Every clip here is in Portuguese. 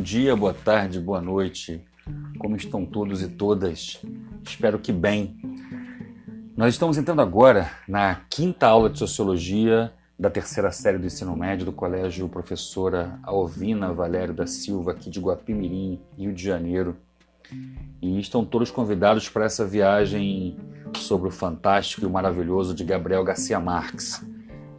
dia, boa tarde, boa noite. Como estão todos e todas? Espero que bem. Nós estamos entrando agora na quinta aula de Sociologia da terceira série do ensino médio do Colégio Professora Alvina Valério da Silva, aqui de Guapimirim, Rio de Janeiro. E estão todos convidados para essa viagem sobre o fantástico e o maravilhoso de Gabriel Garcia Marques.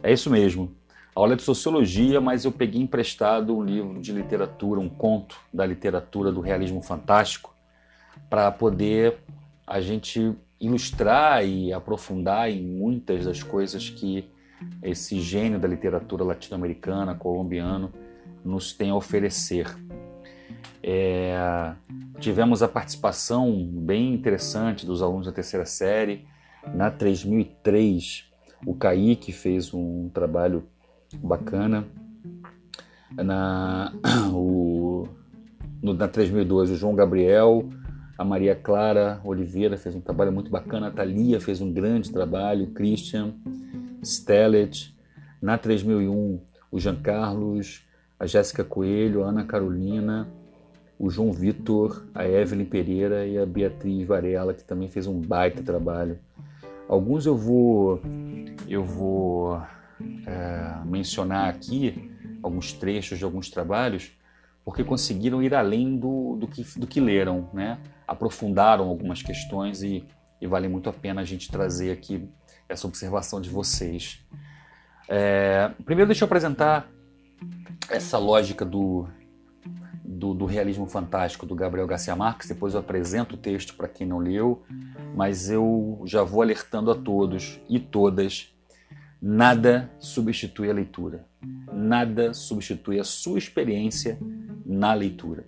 É isso mesmo aula de sociologia, mas eu peguei emprestado um livro de literatura, um conto da literatura do realismo fantástico, para poder a gente ilustrar e aprofundar em muitas das coisas que esse gênio da literatura latino-americana, colombiano, nos tem a oferecer. É, tivemos a participação bem interessante dos alunos da terceira série. Na 3003, o Kaique fez um trabalho bacana. Na, o, no, na 3012, o João Gabriel, a Maria Clara Oliveira fez um trabalho muito bacana, a Thalia fez um grande trabalho, o Christian, Stellet. Na 3001, o Jean Carlos, a Jéssica Coelho, a Ana Carolina, o João Vitor, a Evelyn Pereira e a Beatriz Varela, que também fez um baita trabalho. Alguns eu vou eu vou é, mencionar aqui alguns trechos de alguns trabalhos, porque conseguiram ir além do, do, que, do que leram, né? aprofundaram algumas questões e, e vale muito a pena a gente trazer aqui essa observação de vocês. É, primeiro, deixa eu apresentar essa lógica do, do, do, realismo fantástico do Gabriel Garcia Marques. Depois eu apresento o texto para quem não leu, mas eu já vou alertando a todos e todas Nada substitui a leitura. Nada substitui a sua experiência na leitura.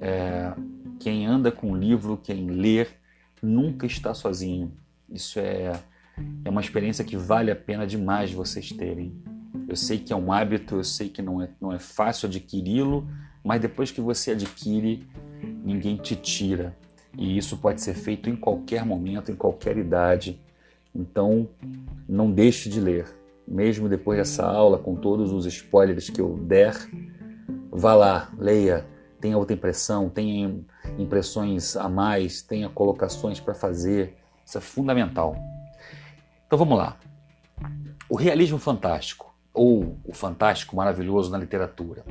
É, quem anda com o livro, quem lê, nunca está sozinho. Isso é, é uma experiência que vale a pena demais vocês terem. Eu sei que é um hábito, eu sei que não é, não é fácil adquiri-lo, mas depois que você adquire, ninguém te tira. E isso pode ser feito em qualquer momento, em qualquer idade então, não deixe de ler. Mesmo depois dessa aula, com todos os spoilers que eu der, vá lá, leia, tenha outra impressão, tenha impressões a mais, tenha colocações para fazer. Isso é fundamental. Então vamos lá. O realismo fantástico, ou o fantástico maravilhoso na literatura.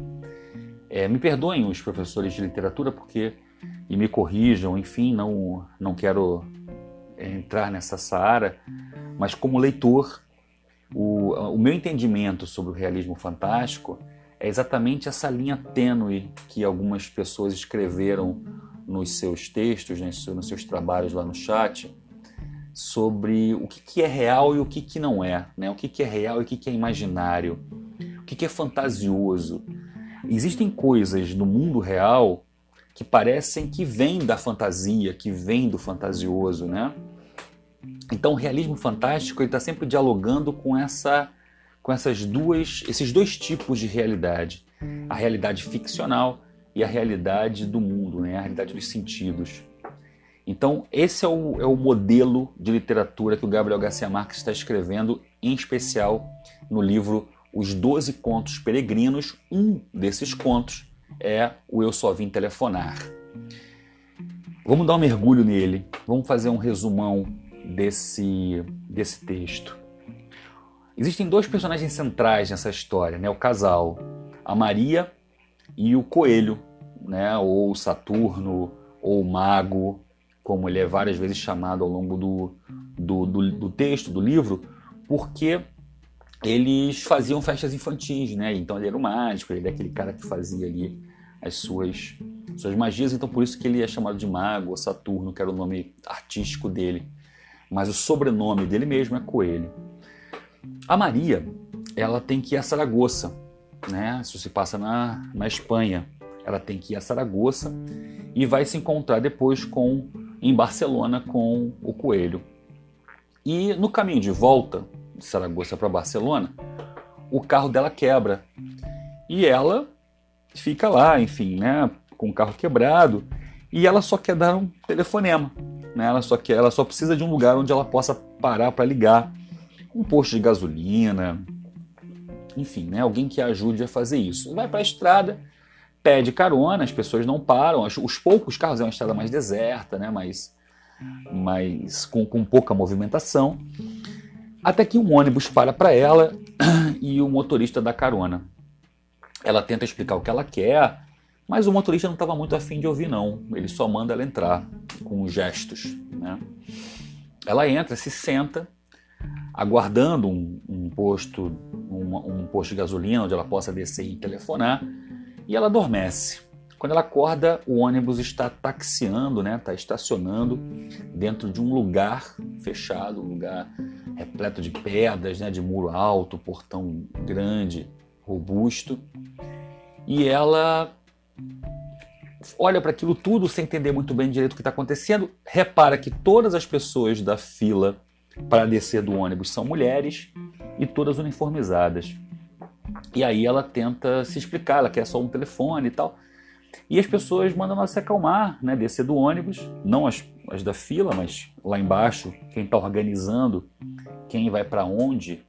É, me perdoem os professores de literatura porque e me corrijam, enfim, não, não quero entrar nessa seara, mas como leitor, o, o meu entendimento sobre o realismo fantástico é exatamente essa linha tênue que algumas pessoas escreveram nos seus textos, seus, nos seus trabalhos lá no chat, sobre o que, que é real e o que, que não é, né? o que, que é real e o que, que é imaginário, o que, que é fantasioso. Existem coisas no mundo real que parecem que vêm da fantasia, que vêm do fantasioso, né? Então, o realismo fantástico está sempre dialogando com essa, com essas duas, esses dois tipos de realidade: a realidade ficcional e a realidade do mundo, né? A realidade dos sentidos. Então, esse é o, é o modelo de literatura que o Gabriel Garcia Marques está escrevendo, em especial no livro Os Doze Contos Peregrinos. Um desses contos é o Eu Só Vim Telefonar. Vamos dar um mergulho nele, vamos fazer um resumão desse, desse texto. Existem dois personagens centrais nessa história, né? O casal, a Maria e o coelho, né? Ou Saturno, ou mago, como ele é várias vezes chamado ao longo do, do, do, do texto, do livro, porque eles faziam festas infantis, né? Então ele era o mágico, ele era aquele cara que fazia ali as suas, suas magias, então por isso que ele é chamado de mago ou Saturno, que era o nome artístico dele mas o sobrenome dele mesmo é Coelho. A Maria, ela tem que ir a Saragoça, né? Isso se passa na, na Espanha. Ela tem que ir a Saragoça e vai se encontrar depois com em Barcelona com o Coelho. E no caminho de volta de Saragoça para Barcelona, o carro dela quebra e ela fica lá, enfim, né, com o carro quebrado e ela só quer dar um telefonema. Né? Ela, só quer, ela só precisa de um lugar onde ela possa parar para ligar. Um posto de gasolina, enfim, né? alguém que a ajude a fazer isso. Vai para a estrada, pede carona, as pessoas não param, os poucos carros é uma estrada mais deserta, né? mais, com, com pouca movimentação. Até que um ônibus para para ela e o motorista dá carona. Ela tenta explicar o que ela quer, mas o motorista não estava muito afim de ouvir, não. Ele só manda ela entrar com gestos. Né? Ela entra, se senta, aguardando um, um posto, um, posto de gasolina onde ela possa descer e telefonar, e ela adormece. Quando ela acorda, o ônibus está taxiando, né? Está estacionando dentro de um lugar fechado, um lugar repleto de pedras, né? De muro alto, portão grande, robusto. E ela olha para aquilo tudo sem entender muito bem direito o que está acontecendo. Repara que todas as pessoas da fila para descer do ônibus são mulheres e todas uniformizadas. E aí ela tenta se explicar, ela quer só um telefone e tal. E as pessoas mandam ela se acalmar, né? descer do ônibus, não as, as da fila, mas lá embaixo, quem está organizando, quem vai para onde.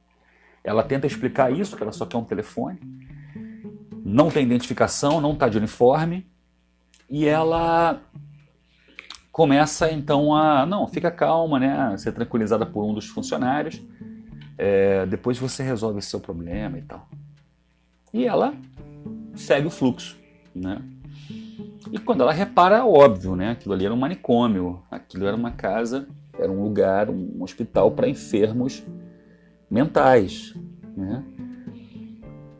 Ela tenta explicar isso, que ela só quer um telefone. Não tem identificação, não está de uniforme. E ela começa então a. Não, fica calma, né? Ser tranquilizada por um dos funcionários. É, depois você resolve o seu problema e tal. E ela segue o fluxo, né? E quando ela repara, óbvio, né? Aquilo ali era um manicômio, aquilo era uma casa, era um lugar, um hospital para enfermos mentais, né?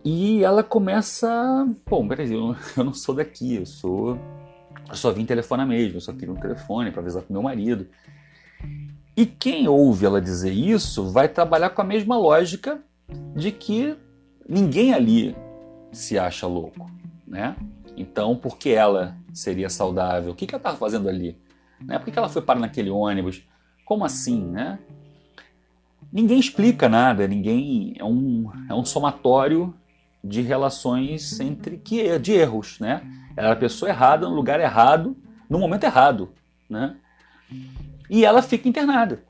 E ela começa, bom, peraí, eu, eu não sou daqui, eu sou, eu só vim telefonar mesmo, eu só queria um telefone para avisar pro meu marido. E quem ouve ela dizer isso vai trabalhar com a mesma lógica de que ninguém ali se acha louco, né? Então, por que ela seria saudável? O que, que ela estava fazendo ali? Né? Por que, que ela foi parar naquele ônibus? Como assim, né? Ninguém explica nada, ninguém é um, é um somatório de relações entre que de erros, né? Era a pessoa errada no lugar errado, no momento errado, né? E ela fica internada.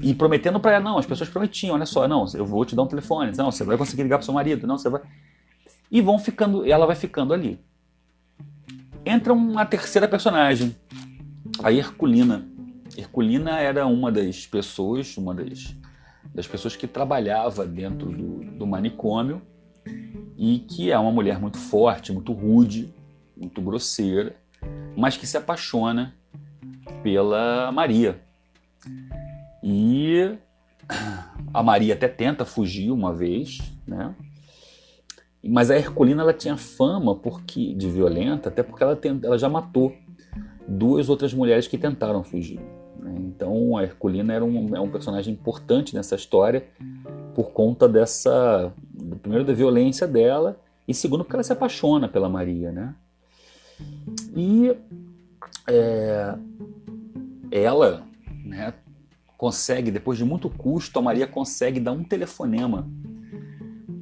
E prometendo para ela, não, as pessoas prometiam, olha só, não, eu vou te dar um telefone, não, você vai conseguir ligar para seu marido, não, você vai. E vão ficando, ela vai ficando ali entra uma terceira personagem, a Herculina. Herculina era uma das pessoas, uma das, das pessoas que trabalhava dentro do, do manicômio e que é uma mulher muito forte, muito rude, muito grosseira, mas que se apaixona pela Maria. E a Maria até tenta fugir uma vez, né? Mas a Herculina ela tinha fama porque de violenta, até porque ela, tem, ela já matou duas outras mulheres que tentaram fugir. Né? Então a Herculina era um, é um personagem importante nessa história por conta dessa, primeiro da violência dela e segundo porque ela se apaixona pela Maria, né? E é, ela, né, consegue depois de muito custo a Maria consegue dar um telefonema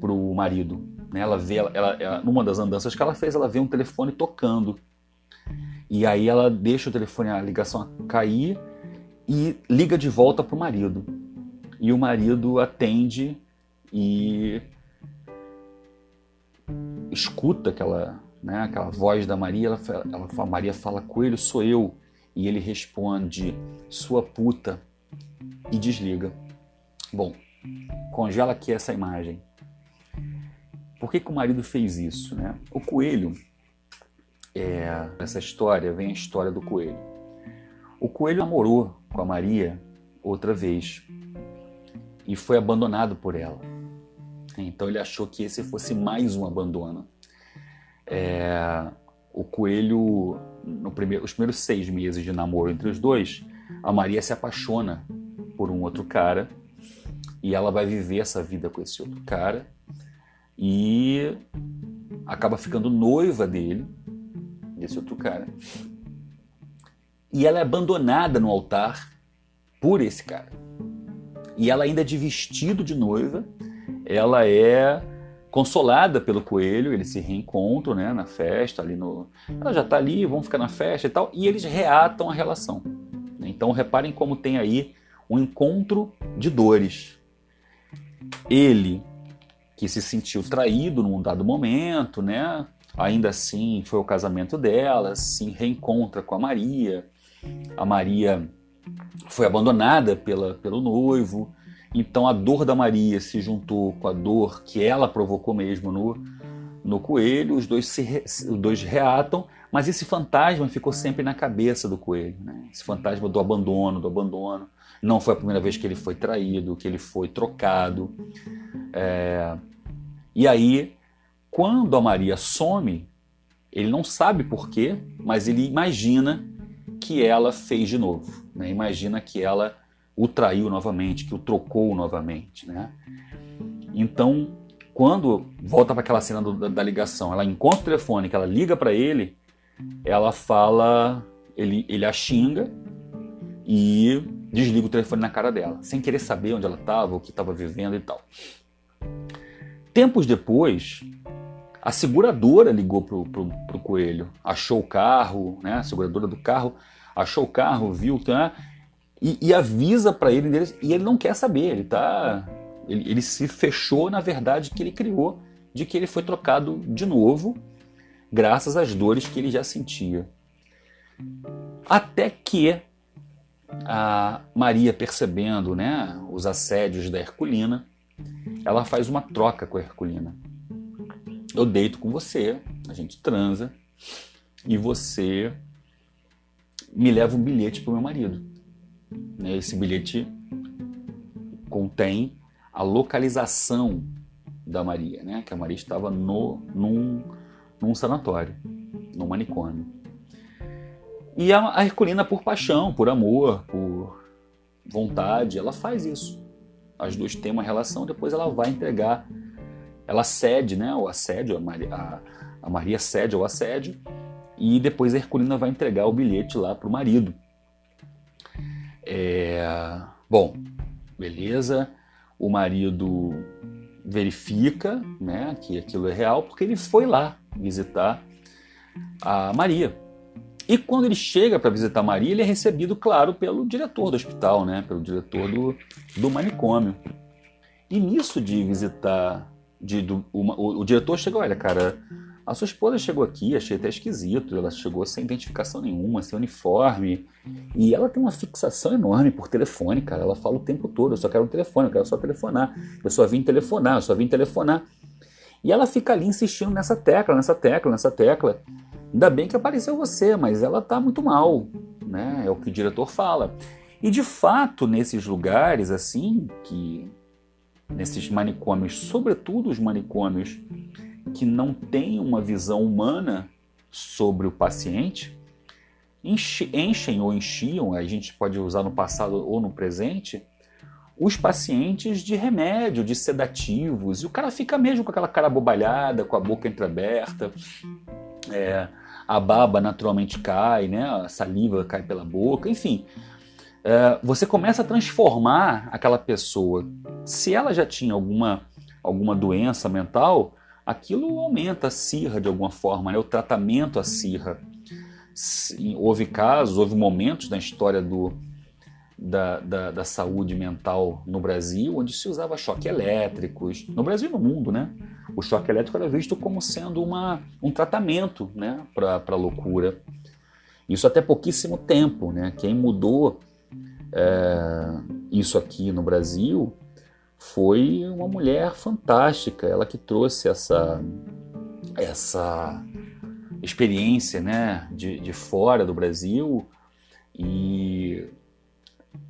pro marido né? Ela vê, ela, ela, numa das andanças que ela fez, ela vê um telefone tocando. E aí ela deixa o telefone, a ligação cair e liga de volta para o marido. E o marido atende e escuta aquela, né, aquela voz da Maria. Ela, ela, a Maria fala: Coelho, sou eu. E ele responde: Sua puta. E desliga. Bom, congela aqui essa imagem. Por que, que o marido fez isso? Né? O coelho, é, nessa história, vem a história do coelho. O coelho namorou com a Maria outra vez e foi abandonado por ela. Então ele achou que esse fosse mais um abandono. É, o coelho, no primeiro, os primeiros seis meses de namoro entre os dois, a Maria se apaixona por um outro cara e ela vai viver essa vida com esse outro cara e acaba ficando noiva dele, desse outro cara. E ela é abandonada no altar por esse cara. E ela ainda é de vestido de noiva, ela é consolada pelo coelho, eles se reencontram né, na festa, ali no. Ela já está ali, vão ficar na festa e tal, e eles reatam a relação. Então reparem como tem aí um encontro de dores. Ele que se sentiu traído num dado momento, né? ainda assim foi o casamento dela, se reencontra com a Maria. A Maria foi abandonada pela, pelo noivo, então a dor da Maria se juntou com a dor que ela provocou mesmo no, no coelho, os dois, se, os dois reatam, mas esse fantasma ficou sempre na cabeça do coelho, né? esse fantasma do abandono, do abandono. Não foi a primeira vez que ele foi traído, que ele foi trocado. É... E aí, quando a Maria some, ele não sabe por quê, mas ele imagina que ela fez de novo. Né? Imagina que ela o traiu novamente, que o trocou novamente. Né? Então, quando volta para aquela cena do, da, da, ligação, ela encontra o telefone, que ela liga para ele, ela fala, ele, ele a xinga e desliga o telefone na cara dela, sem querer saber onde ela estava, o que estava vivendo e tal. Tempos depois, a seguradora ligou pro, pro, pro coelho, achou o carro, né? A seguradora do carro achou o carro, viu, tá? E, e avisa para ele e ele não quer saber, ele tá ele, ele se fechou na verdade que ele criou de que ele foi trocado de novo, graças às dores que ele já sentia. Até que a Maria, percebendo né, os assédios da Herculina, ela faz uma troca com a Herculina. Eu deito com você, a gente transa, e você me leva um bilhete para o meu marido. Esse bilhete contém a localização da Maria, né? Que a Maria estava no, num, num sanatório, num manicômio. E a, a Herculina, por paixão, por amor, por vontade, ela faz isso. As duas têm uma relação, depois ela vai entregar, ela cede, né? O assédio, a Maria, a, a Maria cede ao assédio, e depois a Herculina vai entregar o bilhete lá para o marido. É, bom, beleza o marido verifica né, que aquilo é real porque ele foi lá visitar a Maria. E quando ele chega para visitar a Maria, ele é recebido, claro, pelo diretor do hospital, né, pelo diretor do, do manicômio. E nisso de visitar, de, do, o, o diretor chega, olha, cara, a sua esposa chegou aqui, achei até esquisito. Ela chegou sem identificação nenhuma, sem uniforme. E ela tem uma fixação enorme por telefone, cara. Ela fala o tempo todo: eu só quero um telefone, eu quero só telefonar. Eu só vim telefonar, eu só vim telefonar. E ela fica ali insistindo nessa tecla, nessa tecla, nessa tecla. Ainda bem que apareceu você, mas ela tá muito mal, né? É o que o diretor fala. E de fato, nesses lugares assim, que nesses manicômios, sobretudo os manicômios que não têm uma visão humana sobre o paciente enchem ou enchiam, a gente pode usar no passado ou no presente, os pacientes de remédio, de sedativos, e o cara fica mesmo com aquela cara bobalhada, com a boca entreaberta, é, a baba naturalmente cai, né? a saliva cai pela boca, enfim. É, você começa a transformar aquela pessoa. Se ela já tinha alguma, alguma doença mental, aquilo aumenta a cirra de alguma forma, né? o tratamento à cirra. Houve casos, houve momentos na história do, da, da, da, saúde mental no Brasil onde se usava choque elétricos, no Brasil e no mundo, né? O choque elétrico era visto como sendo uma, um tratamento né, para a loucura. Isso até pouquíssimo tempo, né? Quem mudou é, isso aqui no Brasil foi uma mulher fantástica, ela que trouxe essa, essa experiência né, de, de fora do Brasil e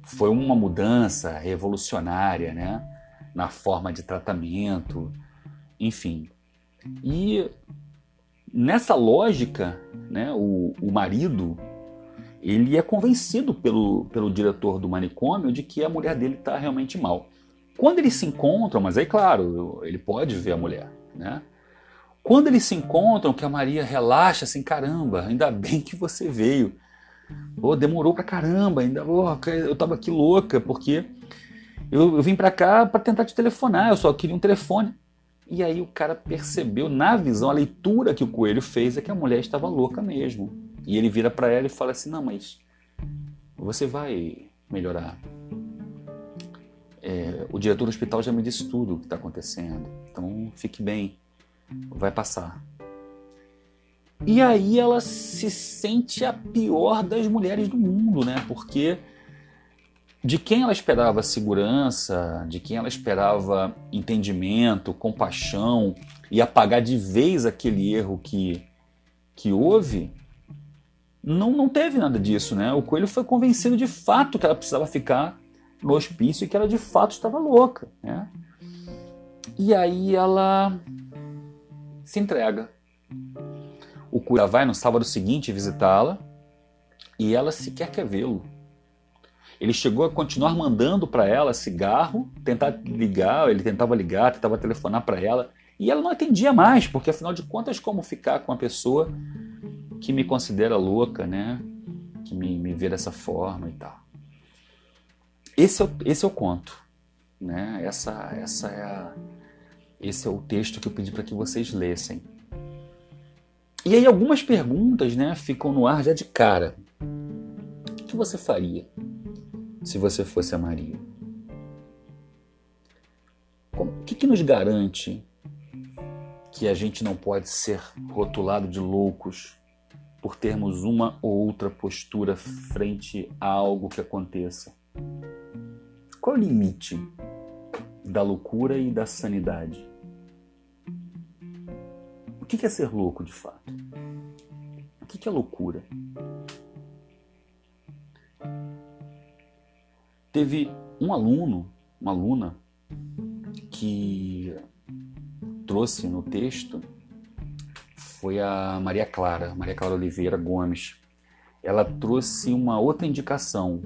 foi uma mudança revolucionária né, na forma de tratamento, enfim. E nessa lógica, né, o, o marido ele é convencido pelo, pelo diretor do manicômio de que a mulher dele está realmente mal. Quando eles se encontram, mas aí, claro, ele pode ver a mulher, né? Quando eles se encontram, que a Maria relaxa assim, caramba, ainda bem que você veio. Demorou pra caramba, ainda eu tava aqui louca, porque eu, eu vim pra cá para tentar te telefonar, eu só queria um telefone. E aí o cara percebeu, na visão, a leitura que o coelho fez é que a mulher estava louca mesmo. E ele vira para ela e fala assim: Não, mas você vai melhorar é, o diretor do hospital já me disse tudo o que está acontecendo, então fique bem, vai passar. E aí ela se sente a pior das mulheres do mundo, né? Porque de quem ela esperava segurança, de quem ela esperava entendimento, compaixão e apagar de vez aquele erro que, que houve, não, não teve nada disso, né? O coelho foi convencido de fato que ela precisava ficar no hospício e que ela de fato estava louca, né? E aí ela se entrega. O coelho vai no sábado seguinte visitá-la e ela sequer quer vê-lo. Ele chegou a continuar mandando para ela cigarro, tentar ligar, ele tentava ligar, tentava telefonar para ela, e ela não atendia mais, porque afinal de contas, como ficar com uma pessoa que me considera louca, né? Que me, me vê dessa forma e tal. Esse é o, esse é o conto, né? Essa, essa é a, esse é o texto que eu pedi para que vocês lessem. E aí algumas perguntas, né, ficam no ar já de cara. O que você faria se você fosse a Maria? O que, que nos garante que a gente não pode ser rotulado de loucos por termos uma ou outra postura frente a algo que aconteça? Qual o limite da loucura e da sanidade? O que é ser louco de fato? O que é loucura? Teve um aluno, uma aluna, que trouxe no texto foi a Maria Clara, Maria Clara Oliveira Gomes. Ela trouxe uma outra indicação,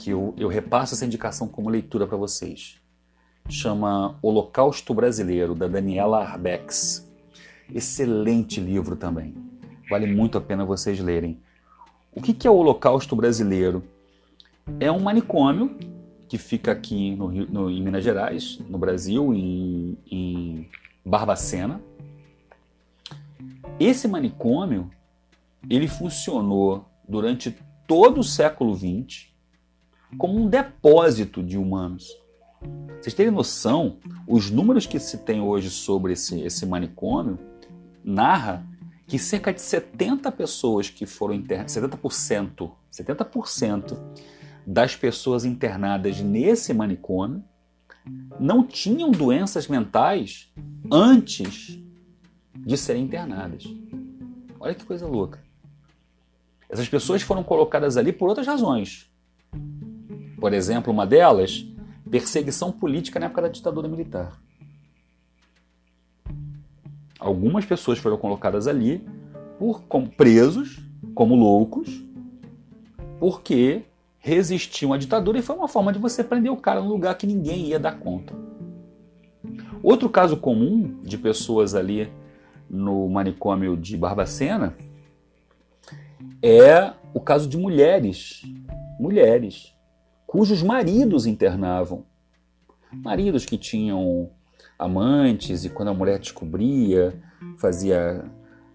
que eu, eu repasso essa indicação como leitura para vocês. Chama Holocausto Brasileiro, da Daniela Arbex. Excelente livro também. Vale muito a pena vocês lerem. O que é o Holocausto Brasileiro? é um manicômio que fica aqui no, no, em Minas Gerais, no Brasil, em, em Barbacena. Esse manicômio ele funcionou durante todo o século XX como um depósito de humanos. Vocês terem noção, os números que se tem hoje sobre esse, esse manicômio narra que cerca de 70 pessoas que foram internadas, 70%, 70% das pessoas internadas nesse manicômio não tinham doenças mentais antes de serem internadas. Olha que coisa louca. Essas pessoas foram colocadas ali por outras razões. Por exemplo, uma delas, perseguição política na época da ditadura militar. Algumas pessoas foram colocadas ali por como presos, como loucos, porque resistiam à ditadura e foi uma forma de você prender o cara num lugar que ninguém ia dar conta. Outro caso comum de pessoas ali no manicômio de Barbacena é o caso de mulheres, mulheres cujos maridos internavam. Maridos que tinham amantes e quando a mulher descobria, fazia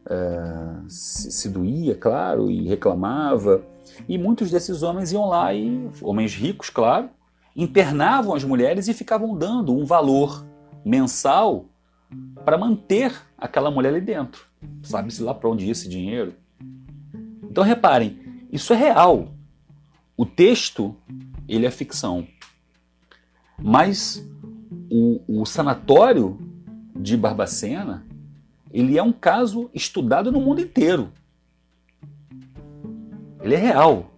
uh, se, se doía, claro, e reclamava e muitos desses homens iam lá e, homens ricos, claro, internavam as mulheres e ficavam dando um valor mensal para manter aquela mulher ali dentro. Sabe-se lá para onde ia esse dinheiro? Então reparem, isso é real. O texto, ele é ficção. Mas o, o sanatório de Barbacena, ele é um caso estudado no mundo inteiro. Ele é real.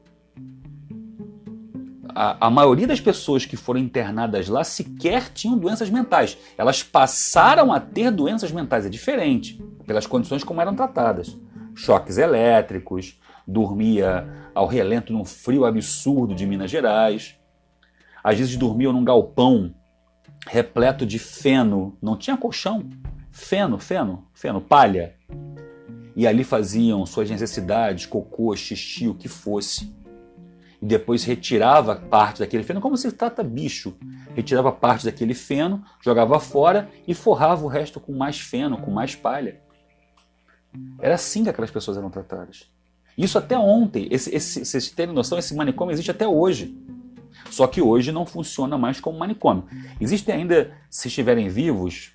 A, a, maioria das pessoas que foram internadas lá sequer tinham doenças mentais. Elas passaram a ter doenças mentais. É diferente, pelas condições como eram tratadas. Choques elétricos, dormia ao relento num frio absurdo de Minas Gerais. Às vezes dormiam num galpão repleto de feno. Não tinha colchão. Feno, feno, feno, palha e ali faziam suas necessidades, cocô, xixi, o que fosse. E depois retirava parte daquele feno, como se trata bicho. Retirava parte daquele feno, jogava fora e forrava o resto com mais feno, com mais palha. Era assim que aquelas pessoas eram tratadas. Isso até ontem, esse, esse, vocês terem noção, esse manicômio existe até hoje. Só que hoje não funciona mais como manicômio. Existem ainda, se estiverem vivos,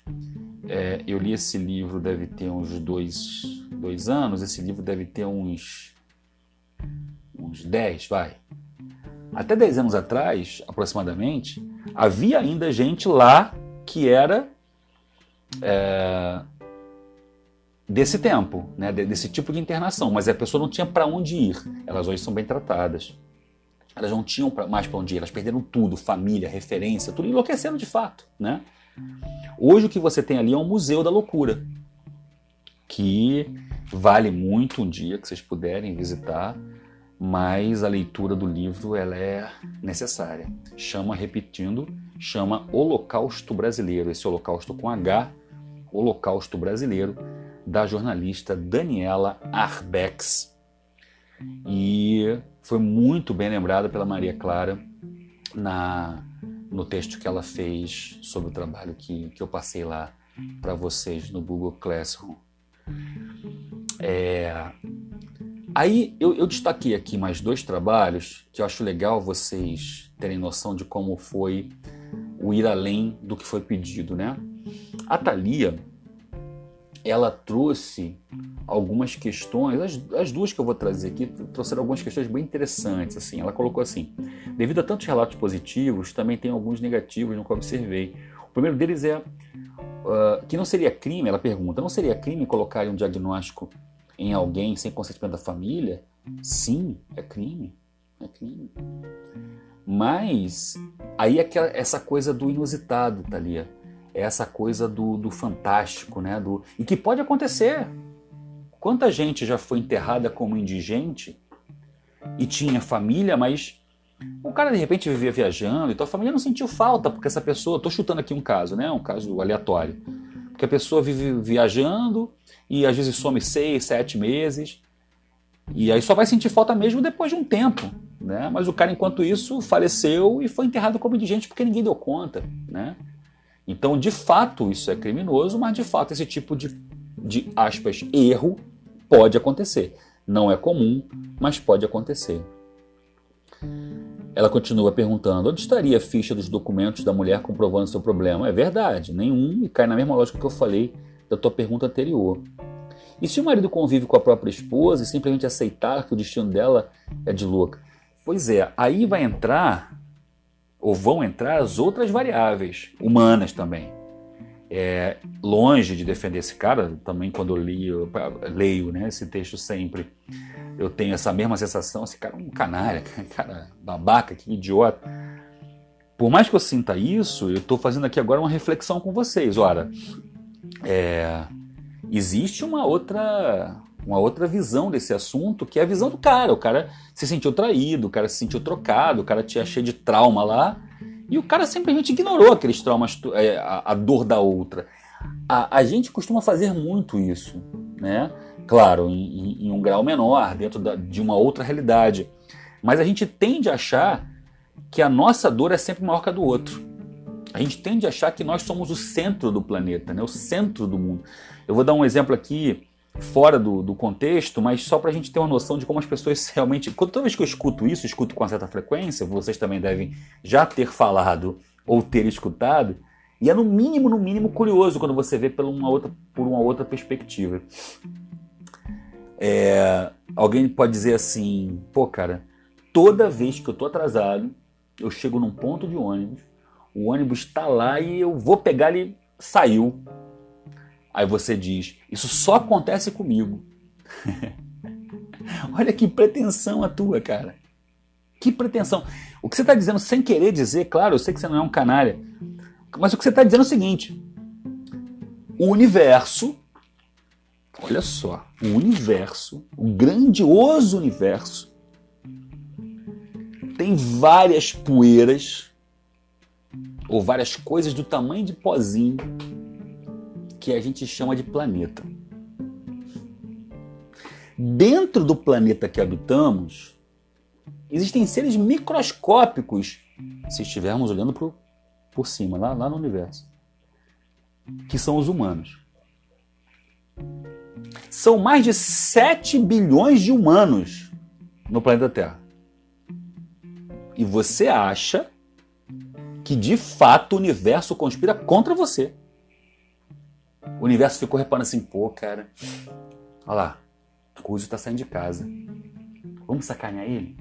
é, eu li esse livro, deve ter uns dois, dois anos, esse livro deve ter uns, uns 10, vai. Até 10 anos atrás, aproximadamente, havia ainda gente lá que era é, desse tempo, né, desse tipo de internação, mas a pessoa não tinha para onde ir. Elas hoje são bem tratadas. Elas não tinham mais para onde ir, elas perderam tudo, família, referência, tudo enlouquecendo de fato, né? Hoje o que você tem ali é um museu da loucura, que vale muito um dia que vocês puderem visitar, mas a leitura do livro ela é necessária. Chama, repetindo, chama Holocausto Brasileiro, esse Holocausto com H, Holocausto Brasileiro, da jornalista Daniela Arbex. E foi muito bem lembrada pela Maria Clara na, no texto que ela fez sobre o trabalho que, que eu passei lá para vocês no Google Classroom. É, aí eu, eu destaquei aqui mais dois trabalhos que eu acho legal vocês terem noção de como foi o ir além do que foi pedido, né? A Thalia, ela trouxe algumas questões, as, as, duas que eu vou trazer aqui trouxeram algumas questões bem interessantes. Assim, ela colocou assim: devido a tantos relatos positivos, também tem alguns negativos no que eu observei. O primeiro deles é uh, que não seria crime. Ela pergunta: não seria crime colocar um diagnóstico em alguém sem consentimento da família? Sim, é crime, é crime. Mas aí é que essa coisa do inusitado, Thalia. É essa coisa do, do fantástico, né? Do, e que pode acontecer. Quanta gente já foi enterrada como indigente e tinha família, mas o cara de repente vivia viajando e tua família não sentiu falta porque essa pessoa, estou chutando aqui um caso, né? Um caso aleatório. Porque a pessoa vive viajando e às vezes some seis, sete meses e aí só vai sentir falta mesmo depois de um tempo, né? Mas o cara enquanto isso faleceu e foi enterrado como indigente porque ninguém deu conta, né? Então, de fato, isso é criminoso, mas de fato esse tipo de, de aspas, erro pode acontecer. Não é comum, mas pode acontecer. Ela continua perguntando: onde estaria a ficha dos documentos da mulher comprovando seu problema? É verdade, nenhum, e cai na mesma lógica que eu falei da tua pergunta anterior. E se o marido convive com a própria esposa e simplesmente aceitar que o destino dela é de louca? Pois é, aí vai entrar ou vão entrar as outras variáveis humanas também. É, longe de defender esse cara, também quando eu, li, eu leio né, esse texto sempre, eu tenho essa mesma sensação, esse cara é um canalha, cara babaca, que idiota. Por mais que eu sinta isso, eu estou fazendo aqui agora uma reflexão com vocês. Ora, é, existe uma outra uma outra visão desse assunto, que é a visão do cara. O cara se sentiu traído, o cara se sentiu trocado, o cara tinha cheio de trauma lá, e o cara simplesmente ignorou aqueles traumas, é, a, a dor da outra. A, a, gente costuma fazer muito isso, né? Claro, em, em um grau menor, dentro da, de uma outra realidade. Mas a gente tende a achar que a nossa dor é sempre maior que a do outro. A gente tende a achar que nós somos o centro do planeta, né? o centro do mundo. Eu vou dar um exemplo aqui fora do, do contexto, mas só para a gente ter uma noção de como as pessoas realmente. Toda vez que eu escuto isso, escuto com certa frequência, vocês também devem já ter falado ou ter escutado, e é no mínimo, no mínimo curioso quando você vê por uma outra, por uma outra perspectiva. É, alguém pode dizer assim, pô, cara, toda vez que eu tô atrasado, eu chego num ponto de ônibus, o ônibus está lá e eu vou pegar ele, saiu. Aí você diz: Isso só acontece comigo. Olha que pretensão a tua, cara. Que pretensão. O que você está dizendo sem querer dizer, claro, eu sei que você não é um canalha, mas o que você está dizendo é o seguinte: o universo, olha só, o universo, o grandioso universo, tem várias poeiras ou várias coisas do tamanho de pozinho que a gente chama de planeta. Dentro do planeta que habitamos, existem seres microscópicos, se estivermos olhando por, por cima, lá, lá no universo, que são os humanos. São mais de 7 bilhões de humanos no planeta Terra. E você acha que de fato o universo conspira contra você. O universo ficou reparando assim, pô, cara, Olha lá, o Rússio está saindo de casa. Vamos sacanear ele?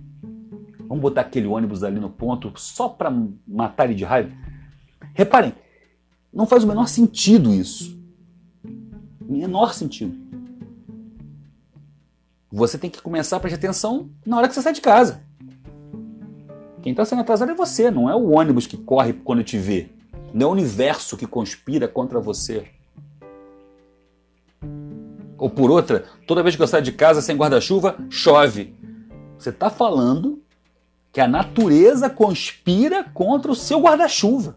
Vamos botar aquele ônibus ali no ponto só para matar ele de raiva? Reparem, não faz o menor sentido isso. Menor sentido. Você tem que começar a prestar atenção na hora que você sai de casa. Quem está sendo atrasado é você, não é o ônibus que corre quando te vê. Não é o universo que conspira contra você. Ou por outra, toda vez que eu saio de casa sem guarda-chuva, chove. Você está falando que a natureza conspira contra o seu guarda-chuva.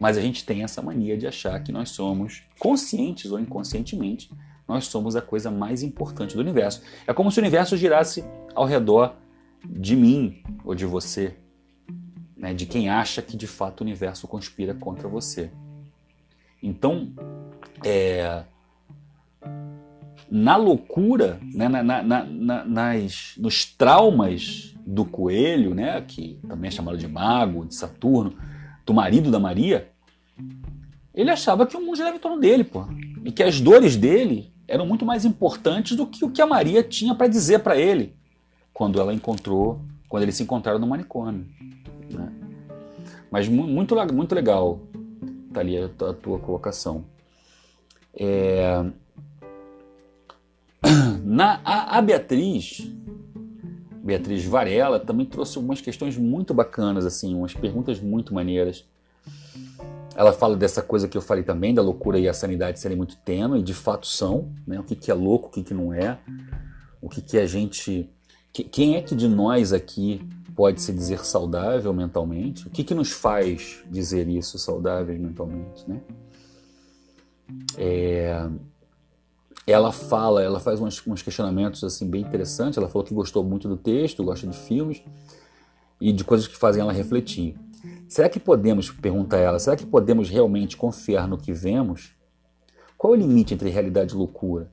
Mas a gente tem essa mania de achar que nós somos, conscientes ou inconscientemente, nós somos a coisa mais importante do universo. É como se o universo girasse ao redor de mim ou de você, né? de quem acha que de fato o universo conspira contra você. Então, é, na loucura, né? na, na, na, nas, nos traumas do coelho, né? que também é chamado de mago, de Saturno, do marido da Maria, ele achava que o mundo girava em torno dele, pô. E que as dores dele eram muito mais importantes do que o que a Maria tinha para dizer para ele quando ela encontrou, quando eles se encontraram no manicômio. Né? Mas muito, muito legal, Thalia, a tua colocação. É... Na, a, a, Beatriz, Beatriz Varela, também trouxe algumas questões muito bacanas, assim, umas perguntas muito maneiras. Ela fala dessa coisa que eu falei também, da loucura e a sanidade serem muito tênue, e de fato são, né? O que, que é louco, o que, que não é, o que, que a gente quem é que de nós aqui pode se dizer saudável mentalmente? O que, que nos faz dizer isso saudáveis mentalmente, né? É, ela fala, ela faz uns, uns, questionamentos assim bem interessantes. Ela falou que gostou muito do texto, gosta de filmes e de coisas que fazem ela refletir. Será que podemos, pergunta ela, será que podemos realmente confiar no que vemos? Qual o limite entre realidade e loucura?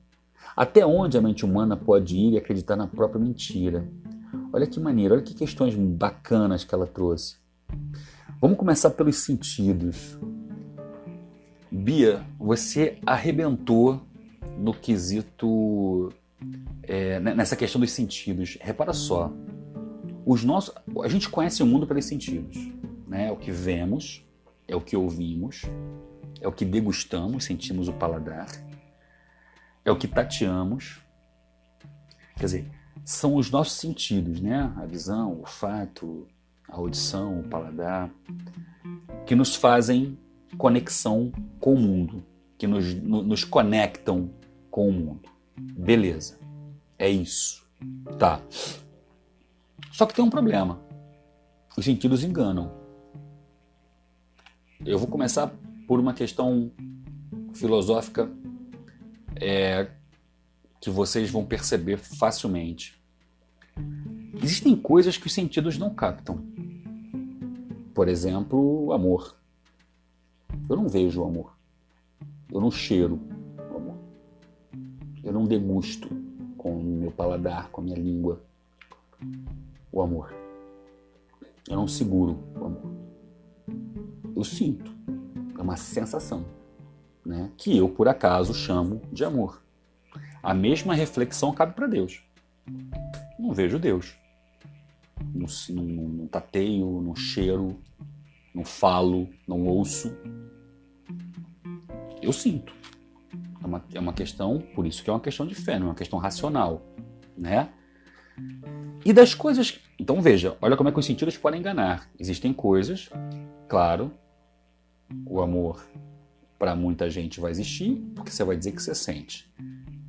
Até onde a mente humana pode ir e acreditar na própria mentira? Olha que maneiro, olha que questões bacanas que ela trouxe. Vamos começar pelos sentidos. Bia, você arrebentou no quesito é, nessa questão dos sentidos. Repara só, os nossos, a gente conhece o mundo pelos sentidos, né? É o que vemos, é o que ouvimos, é o que degustamos, sentimos o paladar é o que tateamos. Quer dizer, são os nossos sentidos, né? A visão, o olfato, a audição, o paladar, que nos fazem conexão com o mundo, que nos, nos conectam com o mundo. Beleza, é isso. Tá. Só que tem um problema. Os sentidos enganam. Eu vou começar por uma questão filosófica é, que vocês vão perceber facilmente. Existem coisas que os sentidos não captam. Por exemplo, o amor. Eu não vejo o amor. Eu não cheiro. Eu não degusto com o meu paladar, com a minha língua, o amor. Eu não seguro o amor. Eu sinto. É uma sensação né, que eu, por acaso, chamo de amor. A mesma reflexão cabe para Deus. Não vejo Deus. Não, não, não tateio, não cheiro, não falo, não ouço. Eu sinto. É uma, é uma questão, por isso que é uma questão de fé, não é uma questão racional. Né? E das coisas. Então veja, olha como é que os sentidos podem enganar. Existem coisas, claro, o amor para muita gente vai existir porque você vai dizer que você sente.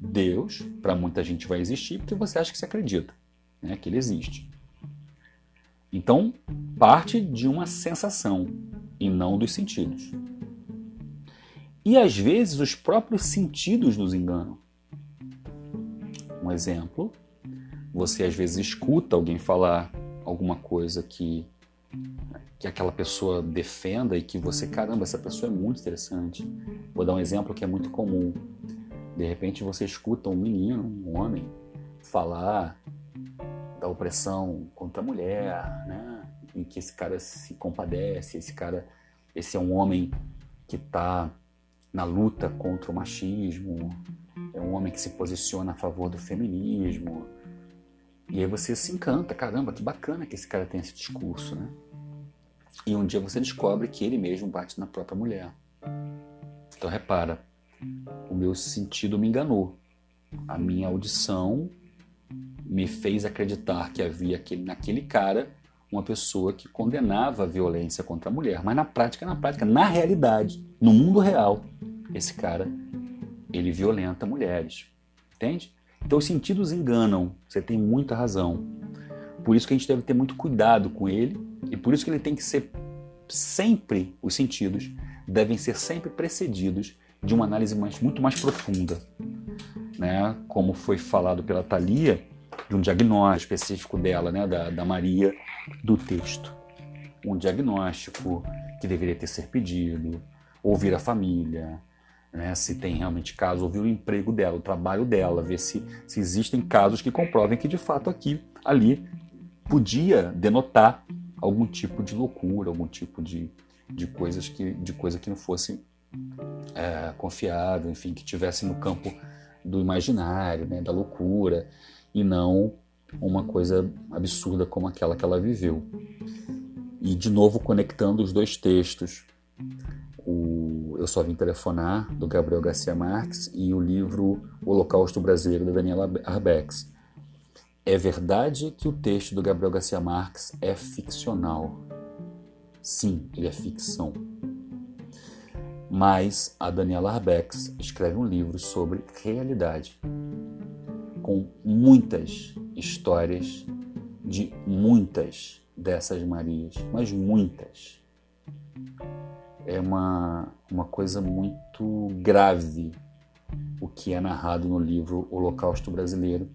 Deus, para muita gente, vai existir porque você acha que você acredita, né, que ele existe. Então, parte de uma sensação e não dos sentidos. E às vezes os próprios sentidos nos enganam. Um exemplo, você às vezes escuta alguém falar alguma coisa que que aquela pessoa defenda e que você, caramba, essa pessoa é muito interessante. Vou dar um exemplo que é muito comum. De repente você escuta um menino, um homem, falar da opressão contra a mulher, né? Em que esse cara se compadece, esse cara, esse é um homem que está na luta contra o machismo, é um homem que se posiciona a favor do feminismo. E aí você se encanta, caramba, que bacana que esse cara tem esse discurso, né? E um dia você descobre que ele mesmo bate na própria mulher. Então repara, o meu sentido me enganou. A minha audição me fez acreditar que havia aquele, naquele cara uma pessoa que condenava a violência contra a mulher. Mas na prática, na prática, na realidade, no mundo real, esse cara, ele violenta mulheres. Entende? Então os sentidos enganam, você tem muita razão. Por isso que a gente deve ter muito cuidado com ele e por isso que ele tem que ser sempre, os sentidos devem ser sempre precedidos de uma análise mais, muito mais profunda. Né? Como foi falado pela Thalia, de um diagnóstico específico dela, né? da, da Maria, do texto. Um diagnóstico que deveria ter ser pedido, ouvir a família, né? se tem realmente caso, ouvir o emprego dela, o trabalho dela, ver se, se existem casos que comprovem que de fato aqui, ali, podia denotar algum tipo de loucura, algum tipo de, de coisas que de coisa que não fosse é, confiável, enfim, que tivesse no campo do imaginário, né, da loucura e não uma coisa absurda como aquela que ela viveu. E de novo conectando os dois textos, o Eu Só Vim Telefonar, do Gabriel Garcia Marques, e o livro O Holocausto Brasileiro, da Daniela Arbex. É verdade que o texto do Gabriel Garcia Marques é ficcional. Sim, ele é ficção. Mas a Daniela Arbex escreve um livro sobre realidade, com muitas histórias de muitas dessas Marias, mas muitas. É uma, uma coisa muito grave o que é narrado no livro Holocausto Brasileiro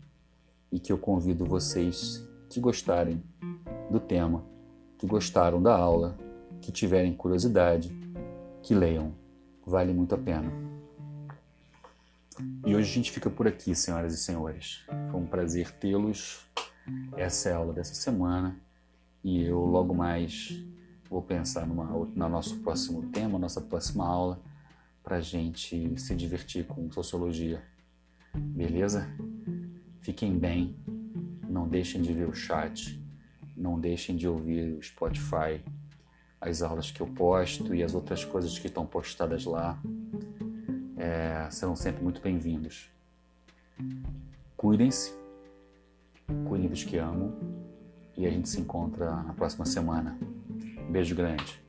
e que eu convido vocês que gostarem do tema, que gostaram da aula, que tiverem curiosidade, que leiam. Vale muito a pena. E hoje a gente fica por aqui, senhoras e senhores. Foi um prazer tê-los. Essa é a aula dessa semana e eu logo mais vou pensar numa, no nosso próximo tema, nossa próxima aula, para a gente se divertir com sociologia. Beleza? Fiquem bem, não deixem de ver o chat, não deixem de ouvir o Spotify, as aulas que eu posto e as outras coisas que estão postadas lá. É, serão sempre muito bem-vindos. Cuidem-se, cuidem dos que amam e a gente se encontra na próxima semana. beijo grande.